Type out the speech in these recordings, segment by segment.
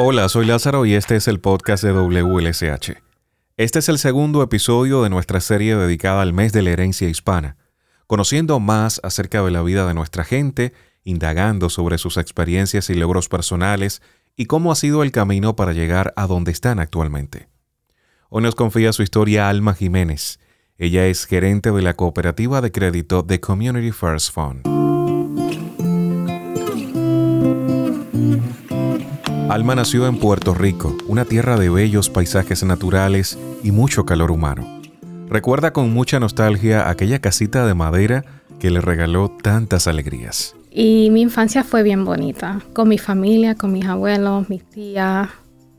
Hola, soy Lázaro y este es el podcast de WLSH. Este es el segundo episodio de nuestra serie dedicada al mes de la herencia hispana, conociendo más acerca de la vida de nuestra gente, indagando sobre sus experiencias y logros personales y cómo ha sido el camino para llegar a donde están actualmente. Hoy nos confía su historia Alma Jiménez. Ella es gerente de la cooperativa de crédito The Community First Fund. Alma nació en Puerto Rico, una tierra de bellos paisajes naturales y mucho calor humano. Recuerda con mucha nostalgia aquella casita de madera que le regaló tantas alegrías. Y mi infancia fue bien bonita, con mi familia, con mis abuelos, mis tías,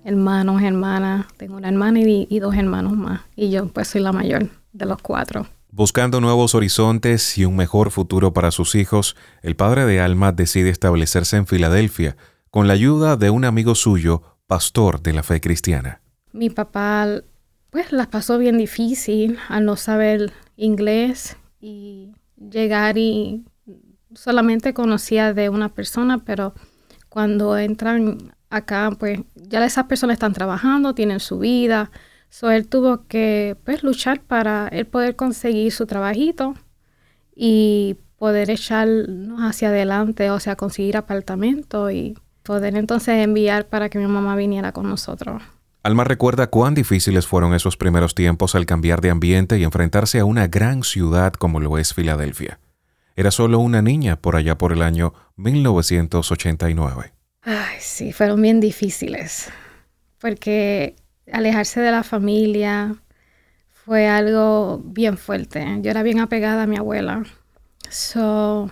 hermanos, hermanas. Tengo una hermana y, dos hermanos más. Y yo pues soy la mayor de los cuatro. Buscando nuevos horizontes y un mejor futuro para sus hijos, el padre de Alma decide establecerse en Filadelfia con la ayuda de un amigo suyo, pastor de la fe cristiana. Mi papá pues las pasó bien difícil al no saber inglés y llegar y solamente conocía de una persona, pero cuando entran acá, pues ya esas personas están trabajando, tienen su vida. So él tuvo que pues luchar para él poder conseguir su trabajito y poder echarnos hacia adelante, o sea, conseguir apartamento y poder entonces enviar para que mi mamá viniera con nosotros. Alma recuerda cuán difíciles fueron esos primeros tiempos al cambiar de ambiente y enfrentarse a una gran ciudad como lo es Filadelfia. Era solo una niña por allá por el año 1989. Ay, sí, fueron bien difíciles, porque alejarse de la familia fue algo bien fuerte. Yo era bien apegada a mi abuela. So,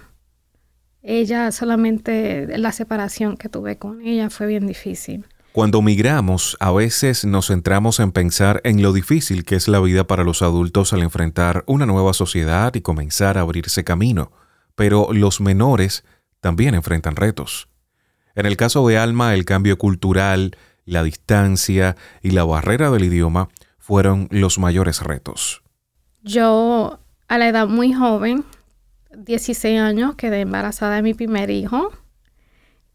ella solamente la separación que tuve con ella fue bien difícil. Cuando migramos, a veces nos centramos en pensar en lo difícil que es la vida para los adultos al enfrentar una nueva sociedad y comenzar a abrirse camino, pero los menores también enfrentan retos. En el caso de Alma, el cambio cultural, la distancia y la barrera del idioma fueron los mayores retos. Yo, a la edad muy joven, 16 años, quedé embarazada de mi primer hijo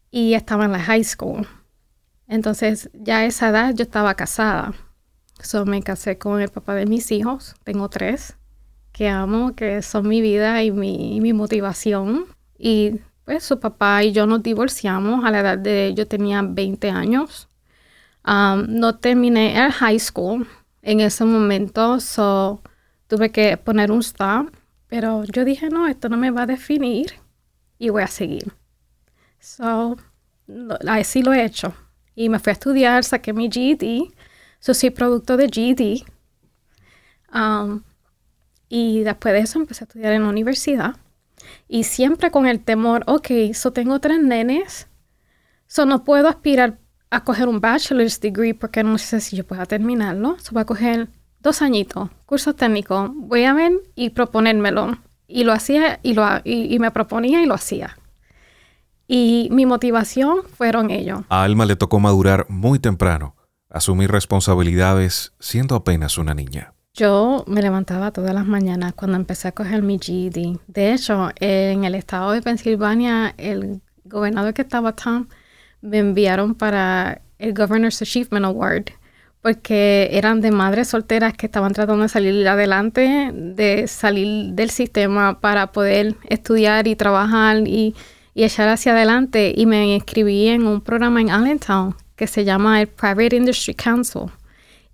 y estaba en la high school. Entonces, ya a esa edad yo estaba casada. So, me casé con el papá de mis hijos. Tengo tres que amo, que son mi vida y mi, mi motivación. Y pues su papá y yo nos divorciamos a la edad de yo tenía 20 años. Um, no terminé el high school en ese momento, so tuve que poner un stop pero yo dije, no, esto no me va a definir y voy a seguir. So, así lo he hecho. Y me fui a estudiar, saqué mi GED. So, soy producto de GED. Um, y después de eso empecé a estudiar en la universidad. Y siempre con el temor, ok, so tengo tres nenes. So, no puedo aspirar a coger un bachelor's degree porque no sé si yo pueda terminarlo. So, voy a coger dos añitos, curso técnico, voy a ver y proponérmelo. Y lo hacía y, lo, y, me proponía y lo hacía. Y mi motivación fueron ellos. A Alma le tocó madurar muy temprano, asumir responsabilidades siendo apenas una niña. Yo me levantaba todas las mañanas cuando empecé a coger mi GED. De hecho, en el estado de Pensilvania, el gobernador que estaba Tom me enviaron para el Governor's Achievement Award porque eran de madres solteras que estaban tratando de salir adelante, de salir del sistema para poder estudiar y trabajar y, echar hacia adelante. Y me inscribí en un programa en Allentown que se llama el Private Industry Council.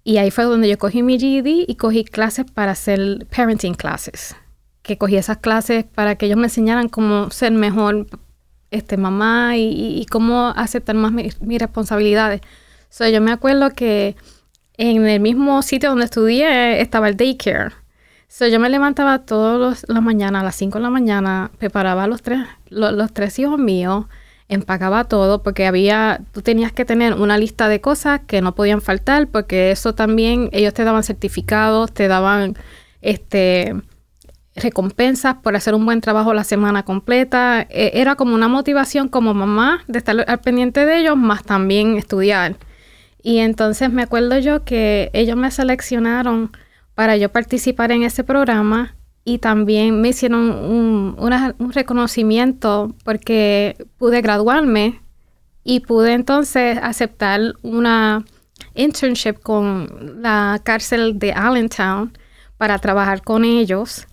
Y ahí fue donde yo cogí mi GED y cogí clases para hacer parenting classes. Que cogí esas clases para que ellos me enseñaran cómo ser mejor este, mamá y, cómo aceptar más mis responsabilidades. So, yo me acuerdo que en el mismo sitio donde estudié estaba el daycare. So, yo me levantaba todas las mañanas, a las 5 de la mañana, preparaba los tres, los, tres hijos míos, empacaba todo, porque había, tú tenías que tener una lista de cosas que no podían faltar, porque eso también, ellos te daban certificados, te daban este recompensas por hacer un buen trabajo la semana completa. E, era como una motivación como mamá de estar al pendiente de ellos, más también estudiar. Y entonces me acuerdo yo que ellos me seleccionaron para yo participar en ese programa y también me hicieron un, reconocimiento porque pude graduarme y pude entonces aceptar una internship con la cárcel de Allentown para trabajar con ellos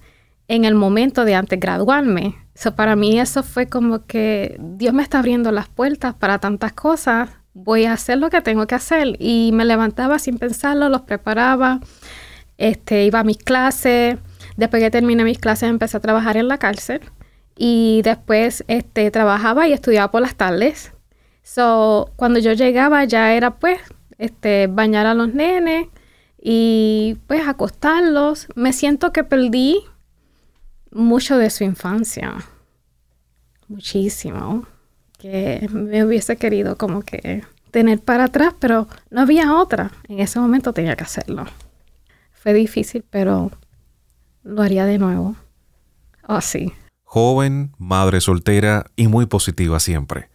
en el momento de antes graduarme. So, para mí eso fue como que Dios me está abriendo las puertas para tantas cosas, voy a hacer lo que tengo que hacer. Y me levantaba sin pensarlo, los preparaba, este, iba a mis clases, después que terminé mis clases empecé a trabajar en la cárcel y después este, trabajaba y estudiaba por las tardes. So, cuando yo llegaba ya era pues este, bañar a los nenes y pues acostarlos. Me siento que perdí mucho de su infancia. Muchísimo. Que me hubiese querido como que tener para atrás, pero no había otra. En ese momento tenía que hacerlo. Fue difícil, pero lo haría de nuevo. Oh. Joven, madre soltera y muy positiva siempre.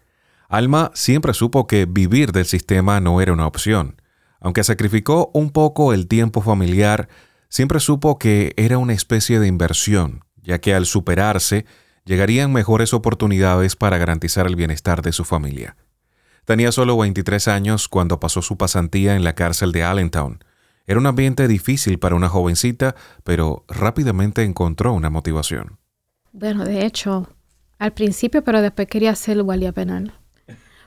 Alma siempre supo que vivir del sistema no era una opción. Aunque sacrificó un poco el tiempo familiar, siempre supo que era una especie de inversión, ya que al superarse llegarían mejores oportunidades para garantizar el bienestar de su familia. Tenía solo 23 años cuando pasó su pasantía en la cárcel de Allentown. Era un ambiente difícil para una jovencita, pero rápidamente encontró una motivación. Bueno, de hecho, al principio, pero después quería ser guardia penal.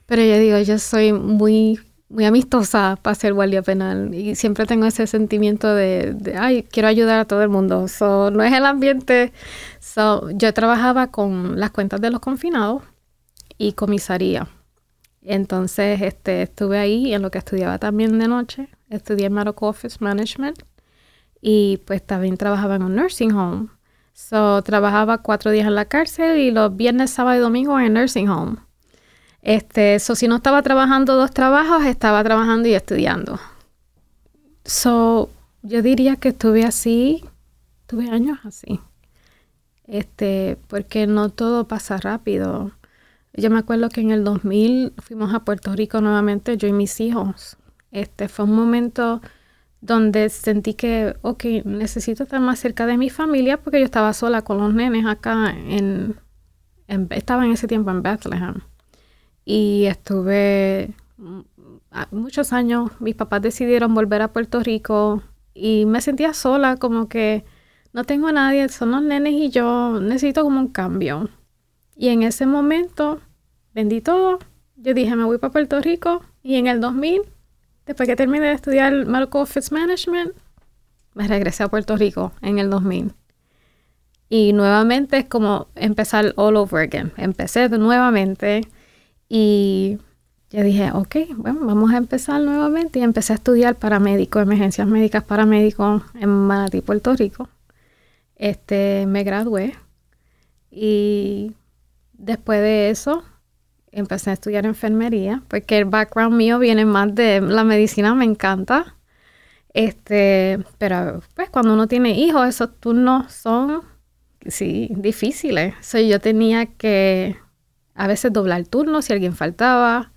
Pero yo digo, yo soy muy, muy amistosa para ser guardia penal y siempre tengo ese sentimiento de, ay, quiero ayudar a todo el mundo. So, no es el ambiente. So, yo trabajaba con las cuentas de los confinados y comisaría. Entonces, este, estuve ahí en lo que estudiaba también de noche. Estudié Medical Office Management y pues también trabajaba en un nursing home. So, trabajaba cuatro días en la cárcel y los viernes, sábado y domingo en el nursing home. Este, so, si no estaba trabajando dos trabajos, estaba trabajando y estudiando. So, yo diría que estuve así, tuve años así. Este, porque no todo pasa rápido. Yo me acuerdo que en el 2000 fuimos a Puerto Rico nuevamente, yo y mis hijos. Este, fue un momento donde sentí que, ok, necesito estar más cerca de mi familia porque yo estaba sola con los nenes acá en, en estaba en ese tiempo en Bethlehem y estuve mm, muchos años, mis papás decidieron volver a Puerto Rico y me sentía sola, como que no tengo a nadie, son los nenes y yo necesito como un cambio. Y en ese momento vendí todo, yo dije me voy para Puerto Rico y en el 2000, después que terminé de estudiar Medical Office Management, me regresé a Puerto Rico en el 2000. Y nuevamente es como empezar all over again. Empecé nuevamente y yo dije, ok, bueno, vamos a empezar nuevamente. Y empecé a estudiar paramédico, emergencias médicas paramédico en Manatí, Puerto Rico. Este, me gradué. Y después de eso, empecé a estudiar enfermería, porque el background mío viene más de la medicina, me encanta. Este, pero pues cuando uno tiene hijos, esos turnos son, sí, difíciles. So, yo tenía que a veces doblar turno si alguien faltaba.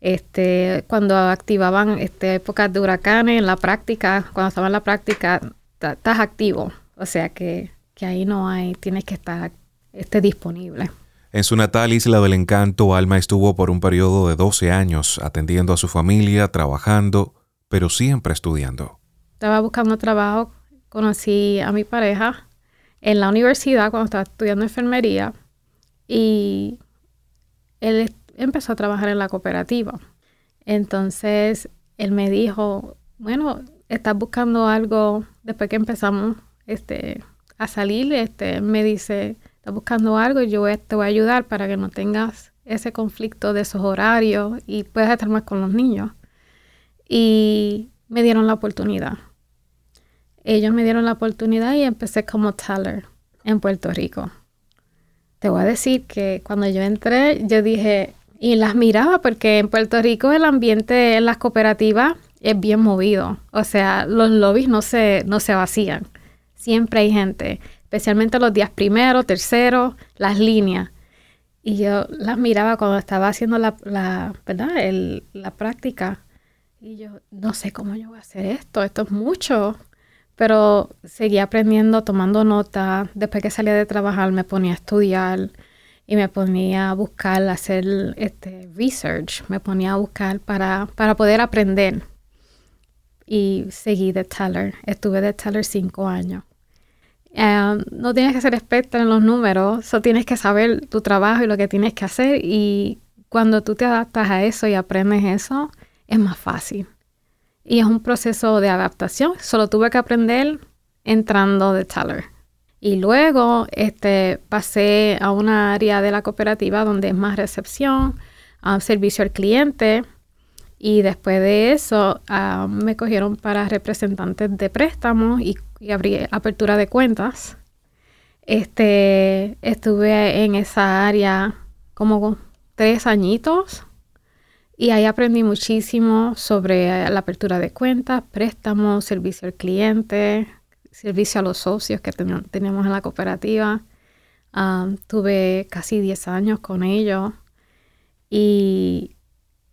Este, cuando activaban este, épocas de huracanes en la práctica, cuando estaba en la práctica, estás activo. O sea que, que, ahí no hay, tienes que estar esté disponible. En su natal isla del encanto, Alma estuvo por un periodo de 12 años atendiendo a su familia, trabajando, pero siempre estudiando. Estaba buscando trabajo, conocí a mi pareja en la universidad cuando estaba estudiando enfermería y él empezó a trabajar en la cooperativa. Entonces, él me dijo, bueno, estás buscando algo, después que empezamos este, a salir, este, me dice, estás buscando algo y yo te voy a ayudar para que no tengas ese conflicto de esos horarios y puedas estar más con los niños. Y me dieron la oportunidad. Ellos me dieron la oportunidad y empecé como teller en Puerto Rico te voy a decir que cuando yo entré, yo dije, y las miraba porque en Puerto Rico el ambiente en las cooperativas es bien movido. O sea, los lobbies no se, no se vacían. Siempre hay gente, especialmente los días primero, tercero, las líneas. Y yo las miraba cuando estaba haciendo la, la ¿verdad? la práctica. Y yo, no sé cómo yo voy a hacer esto, esto es mucho. Pero seguía aprendiendo, tomando nota. Después que salía de trabajar me ponía a estudiar. y me ponía a buscar, hacer este research, me ponía a buscar para, para poder aprender. Y seguí de teller. Estuve de teller cinco años. Em, no tienes que ser experta en los números, solo tienes que saber tu trabajo y lo que tienes que hacer. Y cuando tú te adaptas a eso y aprendes eso, es más fácil. Y es un proceso de adaptación. Solo tuve que aprender entrando de teller. Y luego este, pasé a una área de la cooperativa donde es más recepción, servicio al cliente. Y después de eso ah, me cogieron para representantes de préstamos y, abrí apertura de cuentas. Este, estuve en esa área como tres añitos y ahí aprendí muchísimo sobre la apertura de cuentas, préstamos, servicio al cliente, servicio a los socios que teníamos en la cooperativa. tuve casi 10 años con ellos y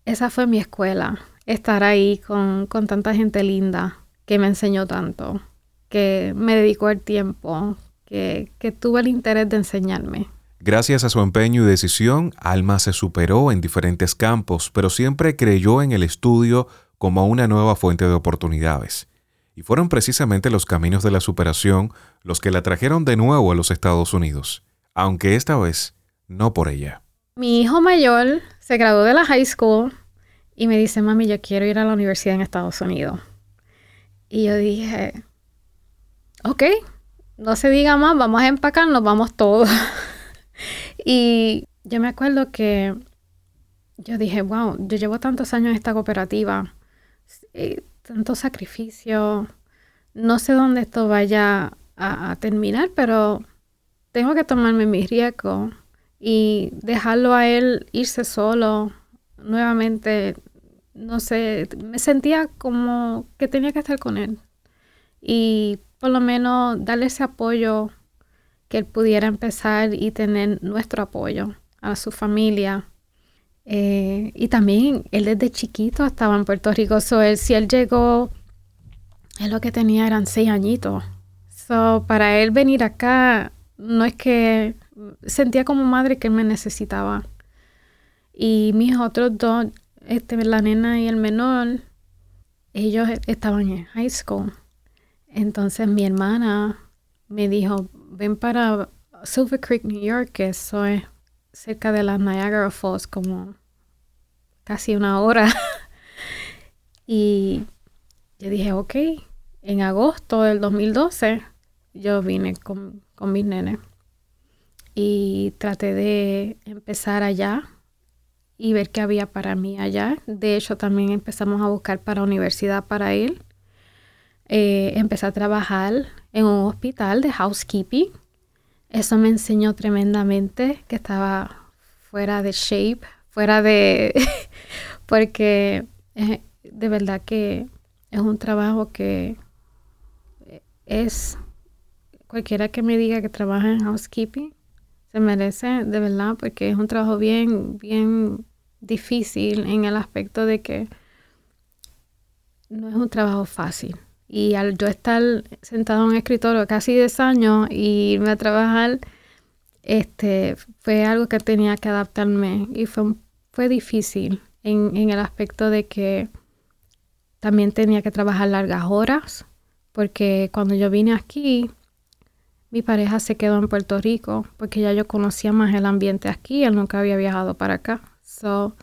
esa fue mi escuela, estar ahí con, con tanta gente linda que me enseñó tanto, que me dedicó el tiempo, que, que tuve el interés de enseñarme. Gracias a su empeño y decisión, Alma se superó en diferentes campos, pero siempre creyó en el estudio como una nueva fuente de oportunidades y fueron precisamente los caminos de la superación los que la trajeron de nuevo a los Estados Unidos, aunque esta vez no por ella. Mi hijo mayor se graduó de la high school y me dice, mami, yo quiero ir a la universidad en Estados Unidos. Y yo dije, ok, no se diga más, vamos a empacarnos, vamos todos. y yo me acuerdo que yo dije, wow, yo llevo tantos años en esta cooperativa. Eh, tanto sacrificio. No sé dónde esto vaya a, terminar, pero tengo que tomarme mi riesgo y dejarlo a él irse solo nuevamente. No sé, me sentía como que tenía que estar con él y por lo menos darle ese apoyo que él pudiera empezar y tener nuestro apoyo a su familia eh, y también él desde chiquito estaba en Puerto Rico. So, él, si él llegó, él lo que tenía eran seis añitos. So, para él venir acá, no es que sentía como madre que él me necesitaba. Y mis otros dos, este, la nena y el menor, ellos estaban en high school. Entonces mi hermana me dijo, ven para Silver Creek, New York, que eso es cerca de las Niagara Falls, como casi una hora. y yo dije, ok, en agosto del 2012 yo vine con, con mis nenes y traté de empezar allá y ver qué había para mí allá. De hecho, también empezamos a buscar para universidad para él. Eh, empecé a trabajar en un hospital de housekeeping. Eso me enseñó tremendamente que estaba fuera de shape, fuera de... porque de verdad que es un trabajo que es... Cualquiera que me diga que trabaja en housekeeping se merece, de verdad, porque es un trabajo bien, bien difícil en el aspecto de que no es un trabajo fácil. Y al yo estar sentado en un escritorio casi 10 años y irme a trabajar, este, fue algo que tenía que adaptarme y fue, fue difícil en, en el aspecto de que también tenía que trabajar largas horas, porque cuando yo vine aquí, mi pareja se quedó en Puerto Rico, porque ya yo conocía más el ambiente aquí, él nunca había viajado para acá. So,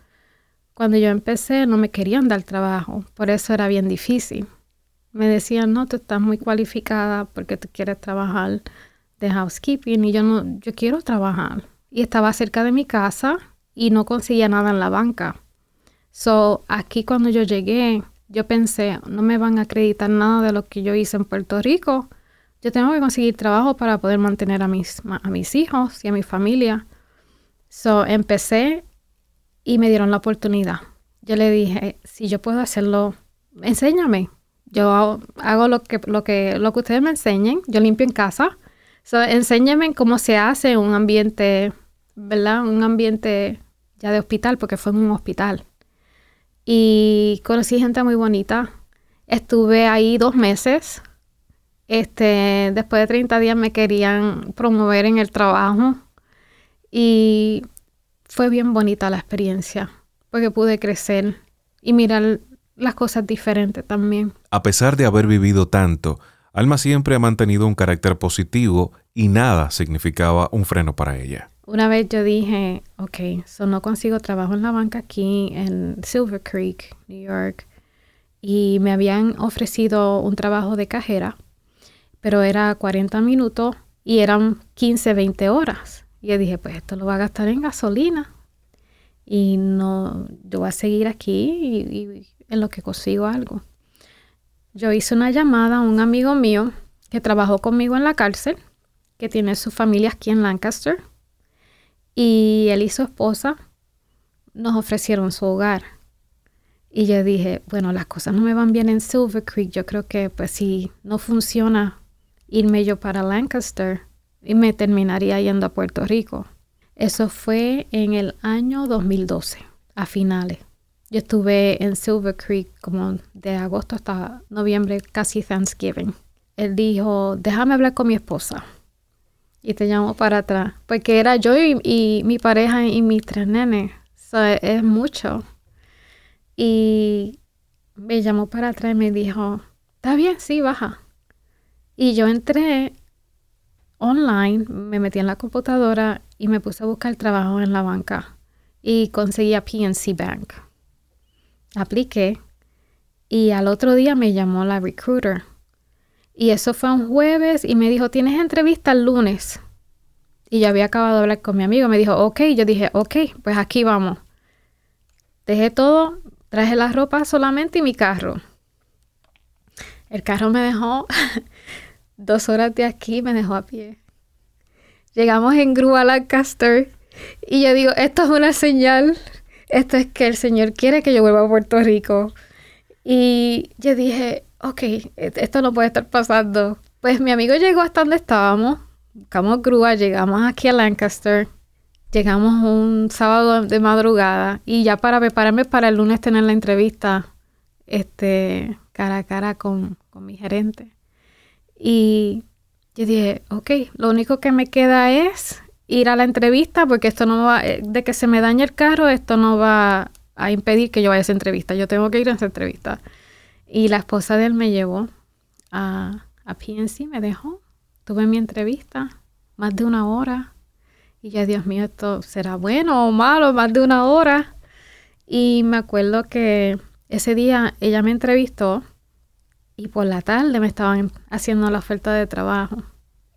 cuando yo empecé no me querían dar trabajo, por eso era bien difícil. Me decían, no, tú estás muy cualificada porque tú quieres trabajar de housekeeping y yo no, yo quiero trabajar. Y estaba cerca de mi casa y no conseguía nada en la banca. So, aquí cuando yo llegué, yo pensé, no me van a acreditar nada de lo que yo hice en Puerto Rico. Yo tengo que conseguir trabajo para poder mantener a mis, a mis hijos y a mi familia. So, empecé y me dieron la oportunidad. Yo le dije, si yo puedo hacerlo, enséñame. Yo hago, lo, que, lo, que, lo que ustedes me enseñen. Yo limpio en casa So, enséñame cómo se hace un ambiente, ¿verdad? Un ambiente ya de hospital, porque fue en un hospital. Y conocí gente muy bonita. Estuve ahí dos meses. Este, después de 30 días me querían promover en el trabajo. Y fue bien bonita la experiencia, porque pude crecer y mirar las cosas diferentes también. A pesar de haber vivido tanto, Alma siempre ha mantenido un carácter positivo y nada significaba un freno para ella. Una vez yo dije, ok, so no consigo trabajo en la banca aquí en Silver Creek, New York, y me habían ofrecido un trabajo de cajera, pero era 40 minutos y eran 15, 20 horas. Y yo dije, pues esto lo va a gastar en gasolina y no, yo voy a seguir aquí y en lo que consigo algo. Yo hice una llamada a un amigo mío que trabajó conmigo en la cárcel, que tiene su familia aquí en Lancaster, y él y su esposa nos ofrecieron su hogar. Y yo dije, bueno, las cosas no me van bien en Silver Creek, yo creo que pues si no funciona irme yo para Lancaster y me terminaría yendo a Puerto Rico. Eso fue en el año 2012, a finales. Yo estuve en Silver Creek como de agosto hasta noviembre, casi Thanksgiving. Él dijo, déjame hablar con mi esposa. Y te llamo para atrás. Porque era yo y, mi pareja y mis tres nenes. es mucho. Y me llamó para atrás y me dijo, está bien, sí, baja. Y yo entré online, me metí en la computadora y me puse a buscar trabajo en la banca. Y conseguí a PNC Bank apliqué y al otro día me llamó la recruiter. Y eso fue un jueves y me dijo, tienes entrevista el lunes. Y yo había acabado de hablar con mi amigo. Me dijo, ok. Yo dije, ok, pues aquí vamos. Dejé todo, traje la ropa solamente y mi carro. El carro me dejó dos horas de aquí, me dejó a pie. Llegamos en grúa a Lancaster y yo digo, esto es una señal esto es que el Señor quiere que yo vuelva a Puerto Rico. Y yo dije, ok, e-, esto no puede estar pasando. Pues mi amigo llegó hasta donde estábamos, buscamos grúa, llegamos aquí a Lancaster, llegamos un sábado de madrugada y ya para prepararme para el lunes tener la entrevista este, cara a cara con, con mi gerente. Y yo dije, ok, lo único que me queda es ir a la entrevista porque esto no va, eh, de que se me dañe el carro, esto no va a impedir que yo vaya a esa entrevista. Yo tengo que ir a esa entrevista. Y la esposa de él me llevó a, a PNC, me dejó. Tuve mi entrevista, más de una hora. Y ya, Dios mío, esto será bueno o malo, más de una hora. Y me acuerdo que ese día ella me entrevistó y por la tarde me estaban haciendo la oferta de trabajo.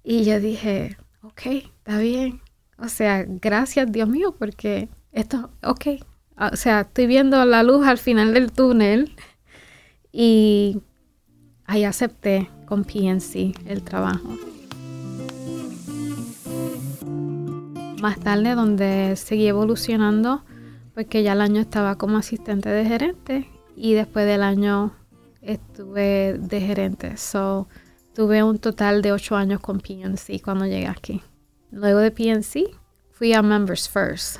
Y yo dije, ok, está bien. O sea, gracias Dios mío, porque esto, ok. O sea, estoy viendo la luz al final del túnel y ahí acepté con PNC el trabajo. Más tarde, donde seguí evolucionando, porque ya el año estaba como asistente de gerente y después del año estuve de gerente. So, tuve un total de ocho años con PNC cuando llegué aquí. Luego de PNC, fui a Members First.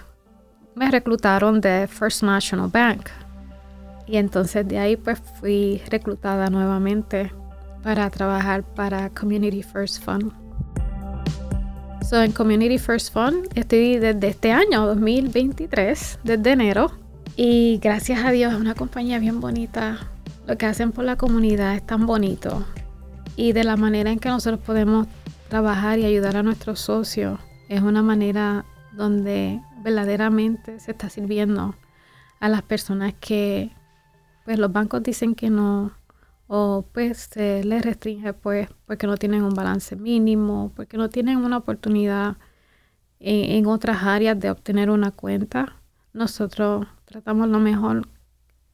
Me reclutaron de First National Bank. Y entonces de ahí pues fui reclutada nuevamente para trabajar para Community First Fund. So, en Community First Fund estoy desde este año 2023, desde enero. Y gracias a Dios es una compañía bien bonita. Lo que hacen por la comunidad es tan bonito. Y de la manera en que nosotros podemos trabajar y ayudar a nuestros socios es una manera donde verdaderamente se está sirviendo a las personas que pues los bancos dicen que no o pues se les restringe pues porque no tienen un balance mínimo, porque no tienen una oportunidad en, en otras áreas de obtener una cuenta. Nosotros tratamos lo mejor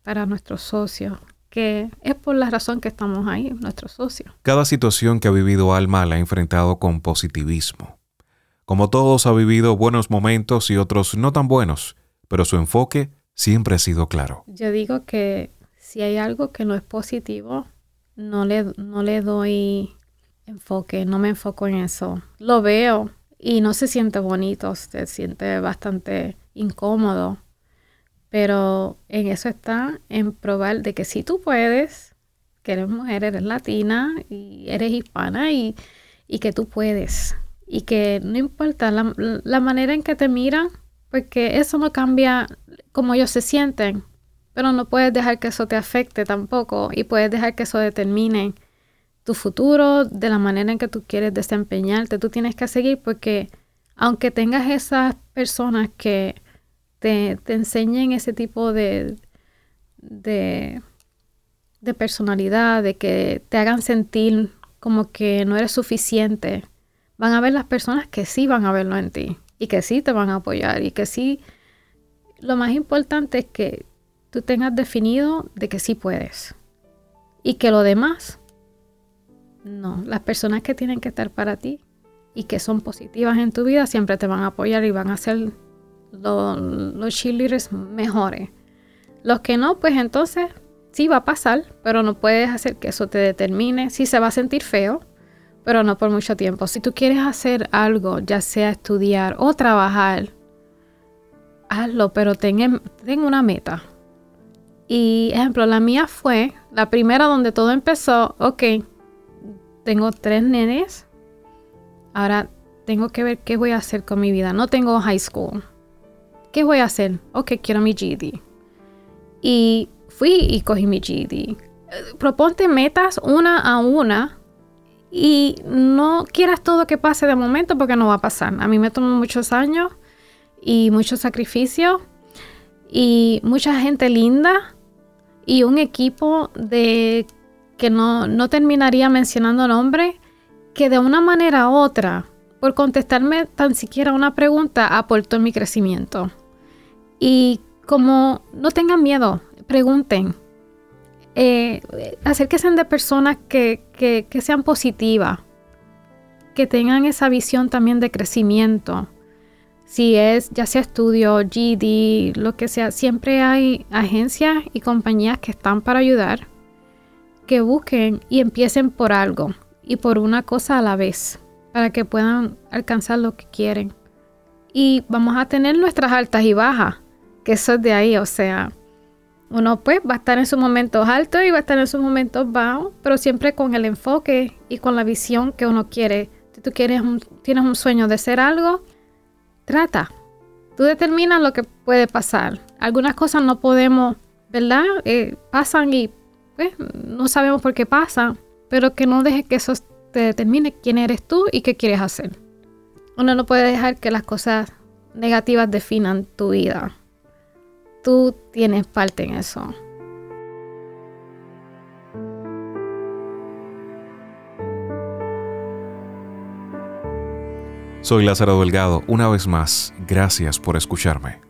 para nuestros socios, que es por la razón que estamos ahí, nuestros socios. Cada situación que ha vivido Alma la ha enfrentado con positivismo. Como todos ha vivido buenos momentos y otros no tan buenos, pero su enfoque siempre ha sido claro. Yo digo que si hay algo que no es positivo, no le, no le doy enfoque, no me enfoco en eso. Lo veo y no se siente bonito, se siente bastante incómodo pero en eso está, en probar de que si tú puedes, que eres mujer, eres latina y eres hispana y, que tú puedes. y que no importa la, la manera en que te miran, porque eso no cambia cómo ellos se sienten, pero no puedes dejar que eso te afecte tampoco y puedes dejar que eso determine tu futuro, de la manera en que tú quieres desempeñarte. Tú tienes que seguir porque aunque tengas esas personas que te, enseñen ese tipo de, de, personalidad, de que te hagan sentir como que no eres suficiente, van a ver las personas que sí van a verlo en ti y que sí te van a apoyar y que sí, lo más importante es que tú tengas definido de que sí puedes y que lo demás no, las personas que tienen que estar para ti y que son positivas en tu vida siempre te van a apoyar y van a ser los cheerleaders mejores. Los que no, pues entonces sí va a pasar, pero no puedes hacer que eso te determine. Sí se va a sentir feo, pero no por mucho tiempo. Si tú quieres hacer algo, ya sea estudiar o trabajar, hazlo, pero ten, ten una meta. Y ejemplo, la mía fue la primera donde todo empezó, ok, tengo tres nenes. Ahora tengo que ver qué voy a hacer con mi vida. No tengo high school. ¿Qué voy a hacer? Ok, quiero mi GED. Y fui y cogí mi GED. Proponte metas una a una y no quieras todo que pase de momento porque no va a pasar. A mí me tomó muchos años y mucho sacrificio y mucha gente linda y un equipo de que no, no terminaría mencionando nombre, que de una manera u otra, por contestarme tan siquiera una pregunta, aportó en mi crecimiento. Y como no tengan miedo, pregunten. Eh, acérquense de personas que, que, que sean positivas, que tengan esa visión también de crecimiento. Si es ya sea estudio, GD, lo que sea, siempre hay agencias y compañías que están para ayudar que busquen y empiecen por algo y por una cosa a la vez para que puedan alcanzar lo que quieren. Y vamos a tener nuestras altas y bajas, que eso es de ahí, o sea, uno pues va a estar en sus momentos altos y va a estar en sus momentos bajos, pero siempre con el enfoque y con la visión que uno quiere. Si tú quieres tienes un sueño de ser algo, trata. Tú determinas lo que puede pasar. Algunas cosas no podemos, ¿verdad? Eh, pasan y pues, no sabemos por qué pasa, pero que no dejes que eso te determine quién eres tú y qué quieres hacer. Uno no puede dejar que las cosas negativas definan tu vida. Tú tienes parte en eso. Soy Lázaro Delgado. Una vez más, gracias por escucharme.